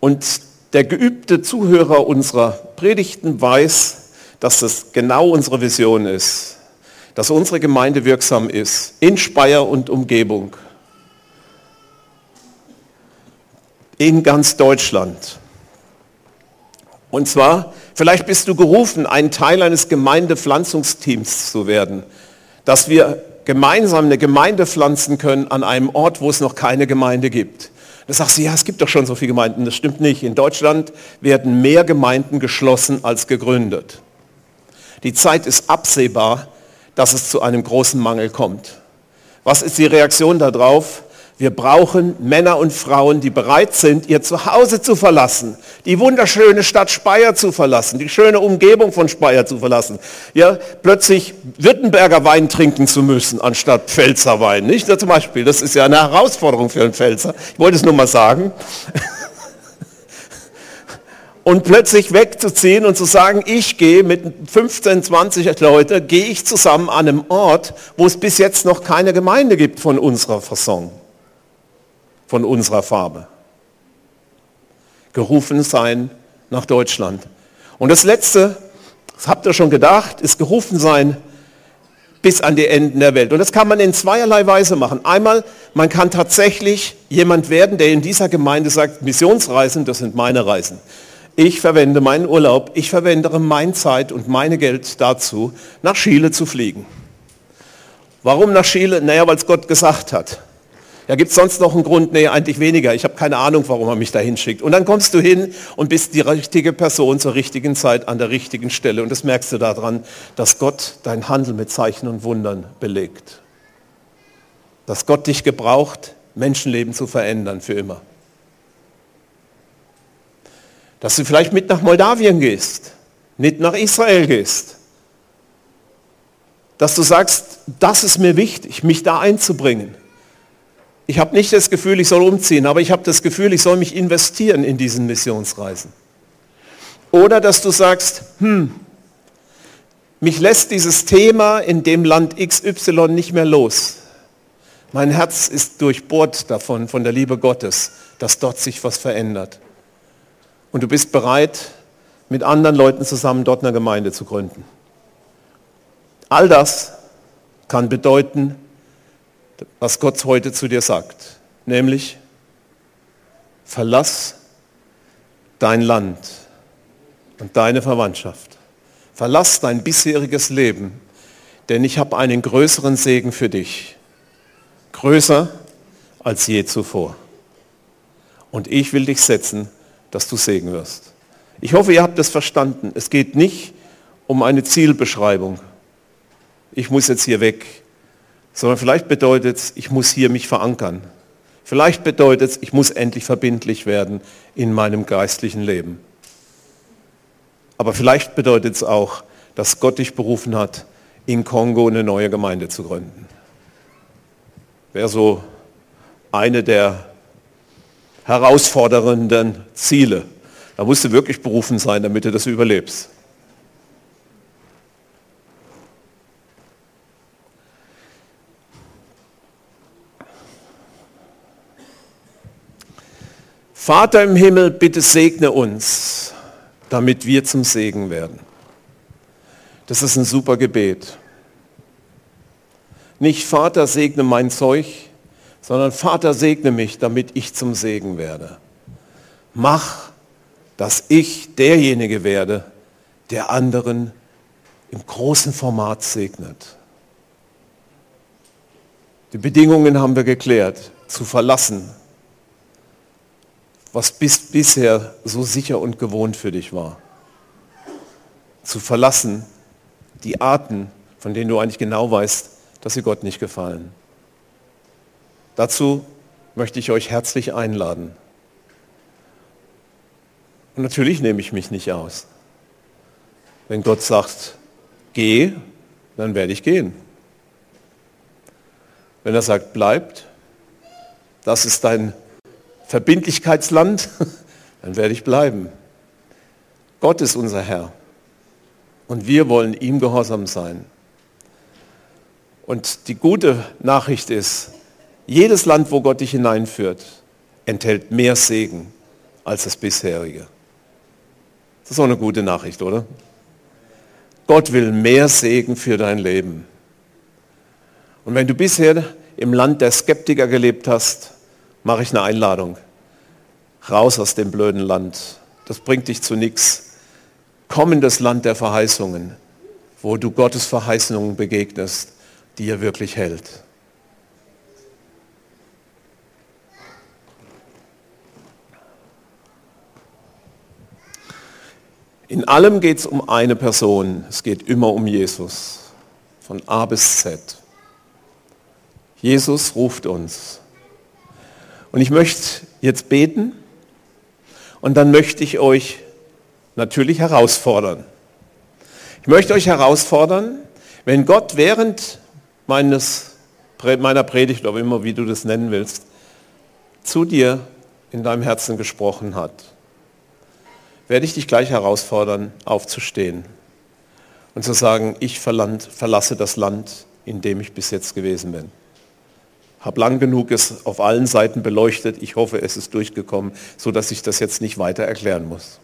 Und der geübte Zuhörer unserer Predigten weiß, dass das genau unsere Vision ist, dass unsere Gemeinde wirksam ist in Speyer und Umgebung, in ganz Deutschland. Und zwar, vielleicht bist du gerufen, ein Teil eines Gemeindepflanzungsteams zu werden, dass wir gemeinsam eine Gemeinde pflanzen können an einem Ort, wo es noch keine Gemeinde gibt. Da sagst du, ja, es gibt doch schon so viele Gemeinden. Das stimmt nicht. In Deutschland werden mehr Gemeinden geschlossen als gegründet. Die Zeit ist absehbar, dass es zu einem großen Mangel kommt. Was ist die Reaktion darauf? Wir brauchen Männer und Frauen, die bereit sind, ihr Zuhause zu verlassen, die wunderschöne Stadt Speyer zu verlassen, die schöne Umgebung von Speyer zu verlassen. Ja, plötzlich Württemberger Wein trinken zu müssen, anstatt Pfälzer Wein. Nicht? Ja, zum Beispiel, das ist ja eine Herausforderung für einen Pfälzer. Ich wollte es nur mal sagen. Und plötzlich wegzuziehen und zu sagen, ich gehe mit 15, 20 Leute, gehe ich zusammen an einem Ort, wo es bis jetzt noch keine Gemeinde gibt von unserer Fasson von unserer Farbe. Gerufen sein nach Deutschland. Und das Letzte, das habt ihr schon gedacht, ist gerufen sein bis an die Enden der Welt. Und das kann man in zweierlei Weise machen. Einmal, man kann tatsächlich jemand werden, der in dieser Gemeinde sagt, Missionsreisen, das sind meine Reisen. Ich verwende meinen Urlaub, ich verwende meine Zeit und meine Geld dazu, nach Chile zu fliegen. Warum nach Chile? Naja, weil es Gott gesagt hat. Ja, gibt es sonst noch einen Grund? Nee, eigentlich weniger. Ich habe keine Ahnung, warum er mich da hinschickt. Und dann kommst du hin und bist die richtige Person zur richtigen Zeit an der richtigen Stelle. Und das merkst du daran, dass Gott dein Handel mit Zeichen und Wundern belegt. Dass Gott dich gebraucht, Menschenleben zu verändern für immer. Dass du vielleicht mit nach Moldawien gehst, nicht nach Israel gehst. Dass du sagst, das ist mir wichtig, mich da einzubringen ich habe nicht das Gefühl, ich soll umziehen, aber ich habe das Gefühl, ich soll mich investieren in diesen Missionsreisen. Oder dass du sagst, hm, mich lässt dieses Thema in dem Land XY nicht mehr los. Mein Herz ist durchbohrt davon, von der Liebe Gottes, dass dort sich was verändert. Und du bist bereit, mit anderen Leuten zusammen dort eine Gemeinde zu gründen. All das kann bedeuten, was Gott heute zu dir sagt, nämlich verlass dein Land und deine Verwandtschaft. Verlass dein bisheriges Leben, denn ich habe einen größeren Segen für dich. Größer als je zuvor. Und ich will dich setzen, dass du Segen wirst. Ich hoffe, ihr habt es verstanden. Es geht nicht um eine Zielbeschreibung. Ich muss jetzt hier weg sondern vielleicht bedeutet es, ich muss hier mich verankern. Vielleicht bedeutet es, ich muss endlich verbindlich werden in meinem geistlichen Leben. Aber vielleicht bedeutet es auch, dass Gott dich berufen hat, in Kongo eine neue Gemeinde zu gründen. Wäre so eine der herausfordernden Ziele. Da musst du wirklich berufen sein, damit du das überlebst. Vater im Himmel, bitte segne uns, damit wir zum Segen werden. Das ist ein super Gebet. Nicht Vater segne mein Zeug, sondern Vater segne mich, damit ich zum Segen werde. Mach, dass ich derjenige werde, der anderen im großen Format segnet. Die Bedingungen haben wir geklärt, zu verlassen, was bis bisher so sicher und gewohnt für dich war. Zu verlassen die Arten, von denen du eigentlich genau weißt, dass sie Gott nicht gefallen. Dazu möchte ich euch herzlich einladen. Und natürlich nehme ich mich nicht aus. Wenn Gott sagt, geh, dann werde ich gehen. Wenn er sagt, bleibt, das ist dein Verbindlichkeitsland, dann werde ich bleiben. Gott ist unser Herr und wir wollen ihm gehorsam sein. Und die gute Nachricht ist, jedes Land, wo Gott dich hineinführt, enthält mehr Segen als das bisherige. Das ist auch eine gute Nachricht, oder? Gott will mehr Segen für dein Leben. Und wenn du bisher im Land der Skeptiker gelebt hast, mache ich eine Einladung. Raus aus dem blöden Land. Das bringt dich zu nichts. Komm in das Land der Verheißungen, wo du Gottes Verheißungen begegnest, die er wirklich hält. In allem geht es um eine Person. Es geht immer um Jesus. Von A bis Z. Jesus ruft uns. Und ich möchte jetzt beten und dann möchte ich euch natürlich herausfordern. Ich möchte euch herausfordern, wenn Gott während meines, meiner Predigt oder immer wie du das nennen willst, zu dir in deinem Herzen gesprochen hat, werde ich dich gleich herausfordern, aufzustehen und zu sagen, ich verlasse das Land, in dem ich bis jetzt gewesen bin habe lang genug es auf allen Seiten beleuchtet. Ich hoffe, es ist durchgekommen, so dass ich das jetzt nicht weiter erklären muss.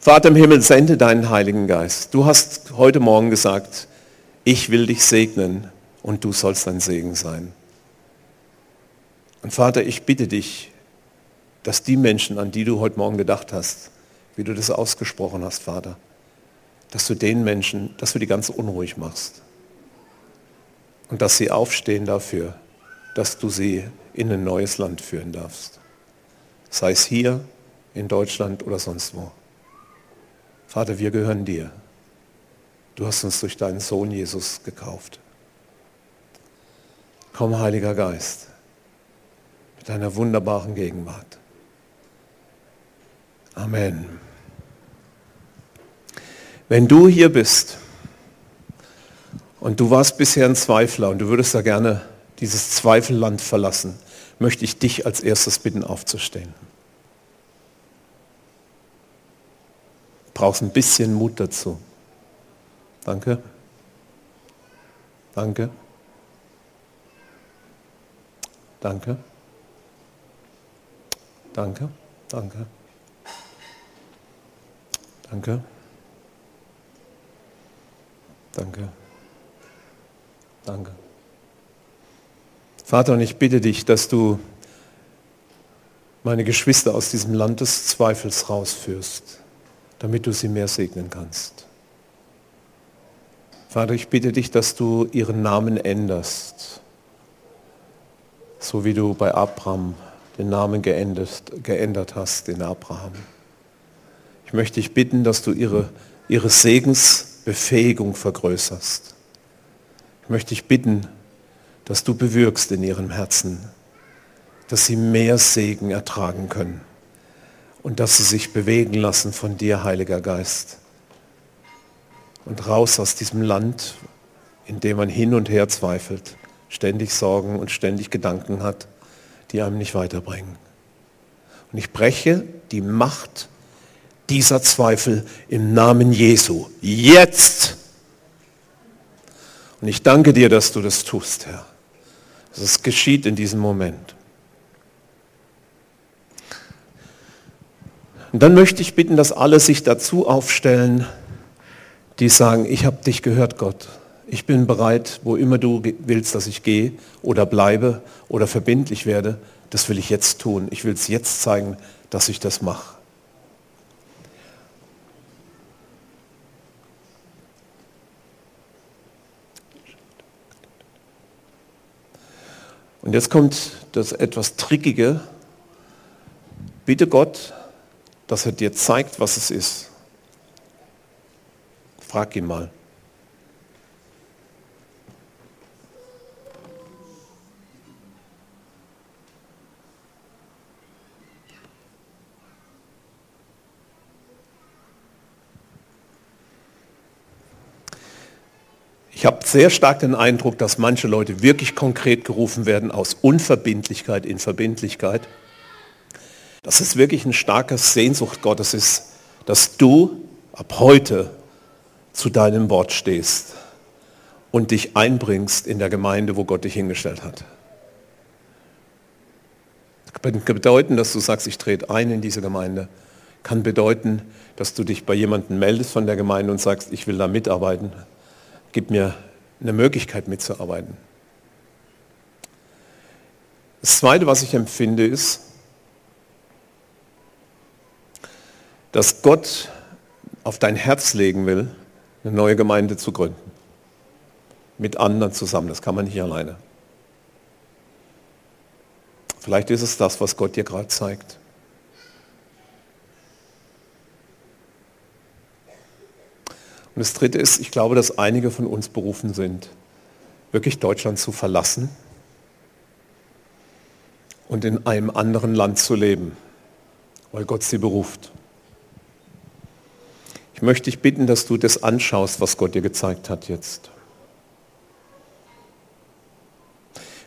Vater im Himmel, sende deinen Heiligen Geist. Du hast heute Morgen gesagt, ich will dich segnen und du sollst ein Segen sein. Und Vater, ich bitte dich, dass die Menschen, an die du heute Morgen gedacht hast, wie du das ausgesprochen hast, Vater, dass du den Menschen, dass du die ganz unruhig machst und dass sie aufstehen dafür, dass du sie in ein neues Land führen darfst. Sei es hier, in Deutschland oder sonst wo. Vater, wir gehören dir. Du hast uns durch deinen Sohn Jesus gekauft. Komm, Heiliger Geist, mit deiner wunderbaren Gegenwart. Amen. Wenn du hier bist und du warst bisher ein Zweifler und du würdest da gerne dieses Zweifelland verlassen, möchte ich dich als erstes bitten, aufzustehen. Du brauchst ein bisschen Mut dazu. Danke. Danke. Danke. Danke. Danke. Danke. Danke. Danke. Vater, und ich bitte dich, dass du meine Geschwister aus diesem Land des Zweifels rausführst, damit du sie mehr segnen kannst. Vater, ich bitte dich, dass du ihren Namen änderst, so wie du bei Abraham den Namen geändert, geändert hast, in Abraham. Ich möchte dich bitten, dass du ihre, ihre Segensbefähigung vergrößerst. Ich möchte dich bitten, dass du bewirkst in ihrem Herzen, dass sie mehr Segen ertragen können und dass sie sich bewegen lassen von dir, Heiliger Geist. Und raus aus diesem Land, in dem man hin und her zweifelt, ständig Sorgen und ständig Gedanken hat, die einem nicht weiterbringen. Und ich breche die Macht dieser Zweifel im Namen Jesu. Jetzt! Und ich danke dir, dass du das tust, Herr. Es geschieht in diesem Moment. Und dann möchte ich bitten, dass alle sich dazu aufstellen, die sagen, ich habe dich gehört, Gott. Ich bin bereit, wo immer du willst, dass ich gehe oder bleibe oder verbindlich werde, das will ich jetzt tun. Ich will es jetzt zeigen, dass ich das mache. Und jetzt kommt das etwas Trickige. Bitte Gott, dass er dir zeigt, was es ist. Frag ihn mal. Ich habe sehr stark den Eindruck, dass manche Leute wirklich konkret gerufen werden aus Unverbindlichkeit in Verbindlichkeit. Dass es wirklich ein starker Sehnsucht Gottes ist, dass du ab heute zu deinem Wort stehst und dich einbringst in der Gemeinde, wo Gott dich hingestellt hat. Kann bedeuten, dass du sagst, ich trete ein in diese Gemeinde. Kann bedeuten, dass du dich bei jemandem meldest von der Gemeinde und sagst, ich will da mitarbeiten gibt mir eine Möglichkeit mitzuarbeiten. Das Zweite, was ich empfinde, ist, dass Gott auf dein Herz legen will, eine neue Gemeinde zu gründen. Mit anderen zusammen, das kann man nicht alleine. Vielleicht ist es das, was Gott dir gerade zeigt. Und das Dritte ist, ich glaube, dass einige von uns berufen sind, wirklich Deutschland zu verlassen und in einem anderen Land zu leben, weil Gott sie beruft. Ich möchte dich bitten, dass du das anschaust, was Gott dir gezeigt hat jetzt.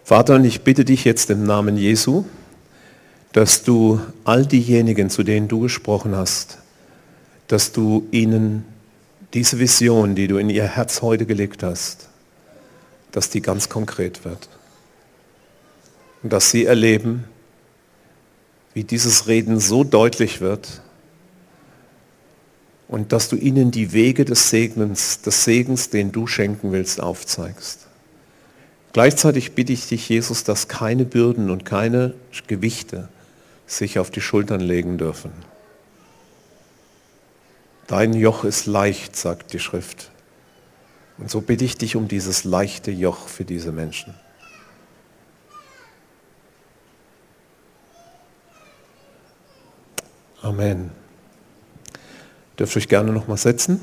Vater, und ich bitte dich jetzt im Namen Jesu, dass du all diejenigen, zu denen du gesprochen hast, dass du ihnen diese Vision, die du in ihr Herz heute gelegt hast, dass die ganz konkret wird. Und dass sie erleben, wie dieses Reden so deutlich wird und dass du ihnen die Wege des Segens, des Segens, den du schenken willst, aufzeigst. Gleichzeitig bitte ich dich, Jesus, dass keine Bürden und keine Gewichte sich auf die Schultern legen dürfen. Dein Joch ist leicht, sagt die Schrift. Und so bitte ich dich um dieses leichte Joch für diese Menschen. Amen. Dürft euch gerne noch mal setzen.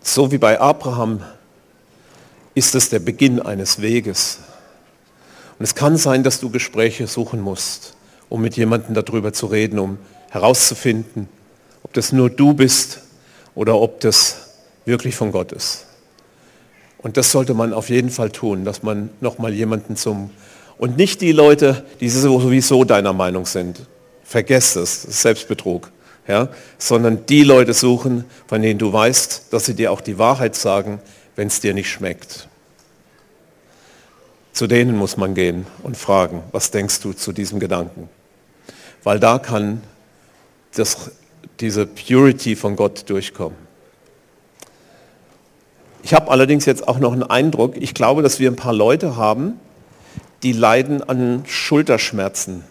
So wie bei Abraham ist es der Beginn eines Weges. Und es kann sein, dass du Gespräche suchen musst, um mit jemandem darüber zu reden, um herauszufinden, ob das nur du bist oder ob das wirklich von Gott ist. Und das sollte man auf jeden Fall tun, dass man nochmal jemanden zum... Und nicht die Leute, die sowieso deiner Meinung sind. Vergesst es, Selbstbetrug. Ja? Sondern die Leute suchen, von denen du weißt, dass sie dir auch die Wahrheit sagen, wenn es dir nicht schmeckt. Zu denen muss man gehen und fragen, was denkst du zu diesem Gedanken? Weil da kann das, diese Purity von Gott durchkommen. Ich habe allerdings jetzt auch noch einen Eindruck, ich glaube, dass wir ein paar Leute haben, die leiden an Schulterschmerzen.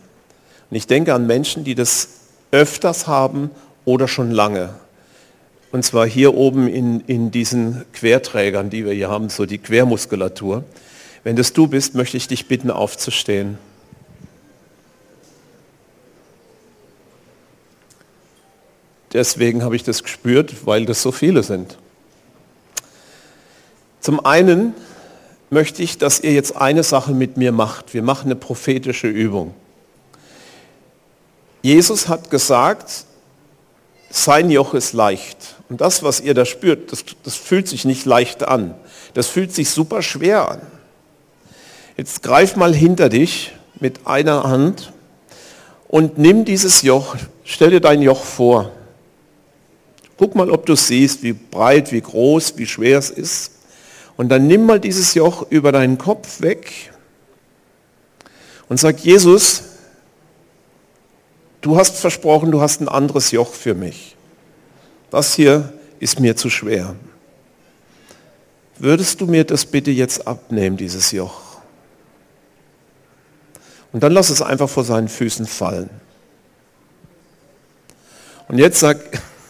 Und ich denke an Menschen, die das öfters haben oder schon lange. Und zwar hier oben in, in diesen Querträgern, die wir hier haben, so die Quermuskulatur. Wenn das du bist, möchte ich dich bitten, aufzustehen. Deswegen habe ich das gespürt, weil das so viele sind. Zum einen möchte ich, dass ihr jetzt eine Sache mit mir macht. Wir machen eine prophetische Übung. Jesus hat gesagt, sein Joch ist leicht. Und das, was ihr da spürt, das, das fühlt sich nicht leicht an. Das fühlt sich super schwer an. Jetzt greif mal hinter dich mit einer Hand und nimm dieses Joch, stell dir dein Joch vor. Guck mal, ob du siehst, wie breit, wie groß, wie schwer es ist. Und dann nimm mal dieses Joch über deinen Kopf weg und sag, Jesus, du hast versprochen, du hast ein anderes Joch für mich. Das hier ist mir zu schwer. Würdest du mir das bitte jetzt abnehmen, dieses Joch? Und dann lass es einfach vor seinen Füßen fallen. Und jetzt sag,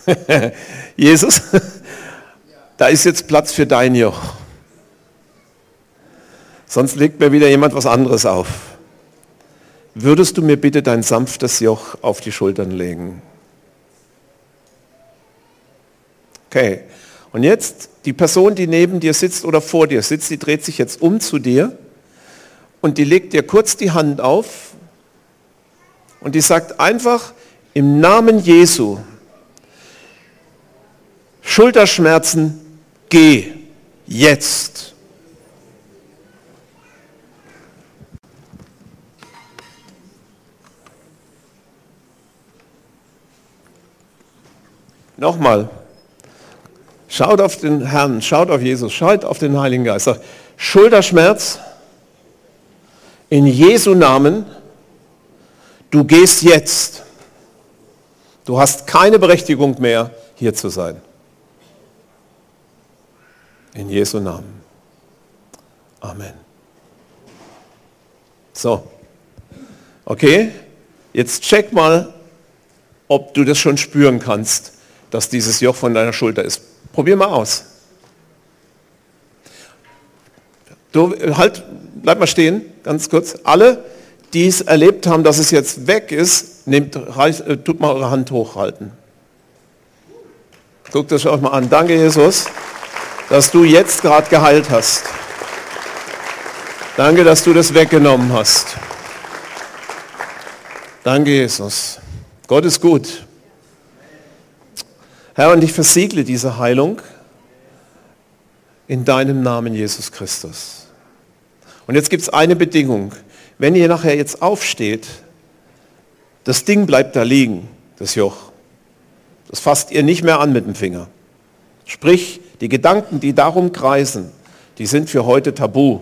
Jesus, da ist jetzt Platz für dein Joch. Sonst legt mir wieder jemand was anderes auf. Würdest du mir bitte dein sanftes Joch auf die Schultern legen? Okay. Und jetzt die Person, die neben dir sitzt oder vor dir sitzt, die dreht sich jetzt um zu dir und die legt dir kurz die Hand auf und die sagt einfach im Namen Jesu, Schulterschmerzen, geh jetzt. Nochmal. Schaut auf den Herrn, schaut auf Jesus, schaut auf den Heiligen Geist. Schulterschmerz, in Jesu Namen, du gehst jetzt. Du hast keine Berechtigung mehr, hier zu sein. In Jesu Namen. Amen. So. Okay, jetzt check mal, ob du das schon spüren kannst, dass dieses Joch von deiner Schulter ist. Probier mal aus. Du, halt, bleib mal stehen, ganz kurz. Alle, die es erlebt haben, dass es jetzt weg ist, nehmt, äh, tut mal eure Hand hochhalten. Guckt das euch mal an. Danke, Jesus dass du jetzt gerade geheilt hast. Danke, dass du das weggenommen hast. Danke, Jesus. Gott ist gut. Herr, und ich versiegle diese Heilung in deinem Namen, Jesus Christus. Und jetzt gibt es eine Bedingung. Wenn ihr nachher jetzt aufsteht, das Ding bleibt da liegen, das Joch. Das fasst ihr nicht mehr an mit dem Finger. Sprich, die Gedanken, die darum kreisen, die sind für heute tabu.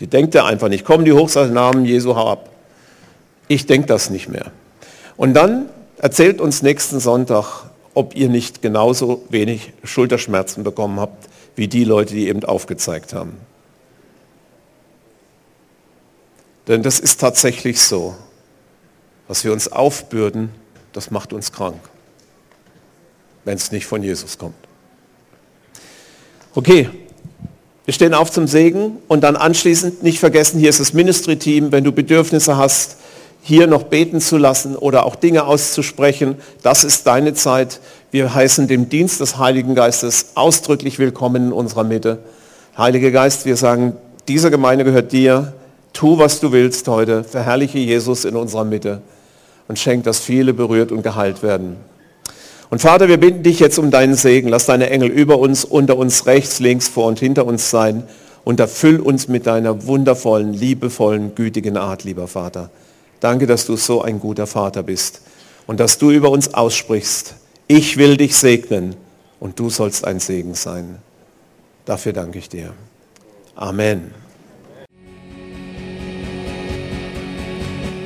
Die denkt er einfach nicht. Kommen die hoch, sagt Namen Jesu, hau ab. Ich denke das nicht mehr. Und dann erzählt uns nächsten Sonntag, ob ihr nicht genauso wenig Schulterschmerzen bekommen habt, wie die Leute, die eben aufgezeigt haben. Denn das ist tatsächlich so. Was wir uns aufbürden, das macht uns krank, wenn es nicht von Jesus kommt. Okay, wir stehen auf zum Segen und dann anschließend nicht vergessen, hier ist das Ministry-Team, wenn du Bedürfnisse hast, hier noch beten zu lassen oder auch Dinge auszusprechen, das ist deine Zeit. Wir heißen dem Dienst des Heiligen Geistes ausdrücklich willkommen in unserer Mitte. Heiliger Geist, wir sagen, diese Gemeinde gehört dir. Tu, was du willst heute. Verherrliche Jesus in unserer Mitte und schenk, dass viele berührt und geheilt werden. Und Vater, wir bitten dich jetzt um deinen Segen. Lass deine Engel über uns, unter uns, rechts, links, vor und hinter uns sein. Und erfüll uns mit deiner wundervollen, liebevollen, gütigen Art, lieber Vater. Danke, dass du so ein guter Vater bist und dass du über uns aussprichst. Ich will dich segnen und du sollst ein Segen sein. Dafür danke ich dir. Amen.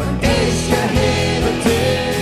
Und ich erhebe dich.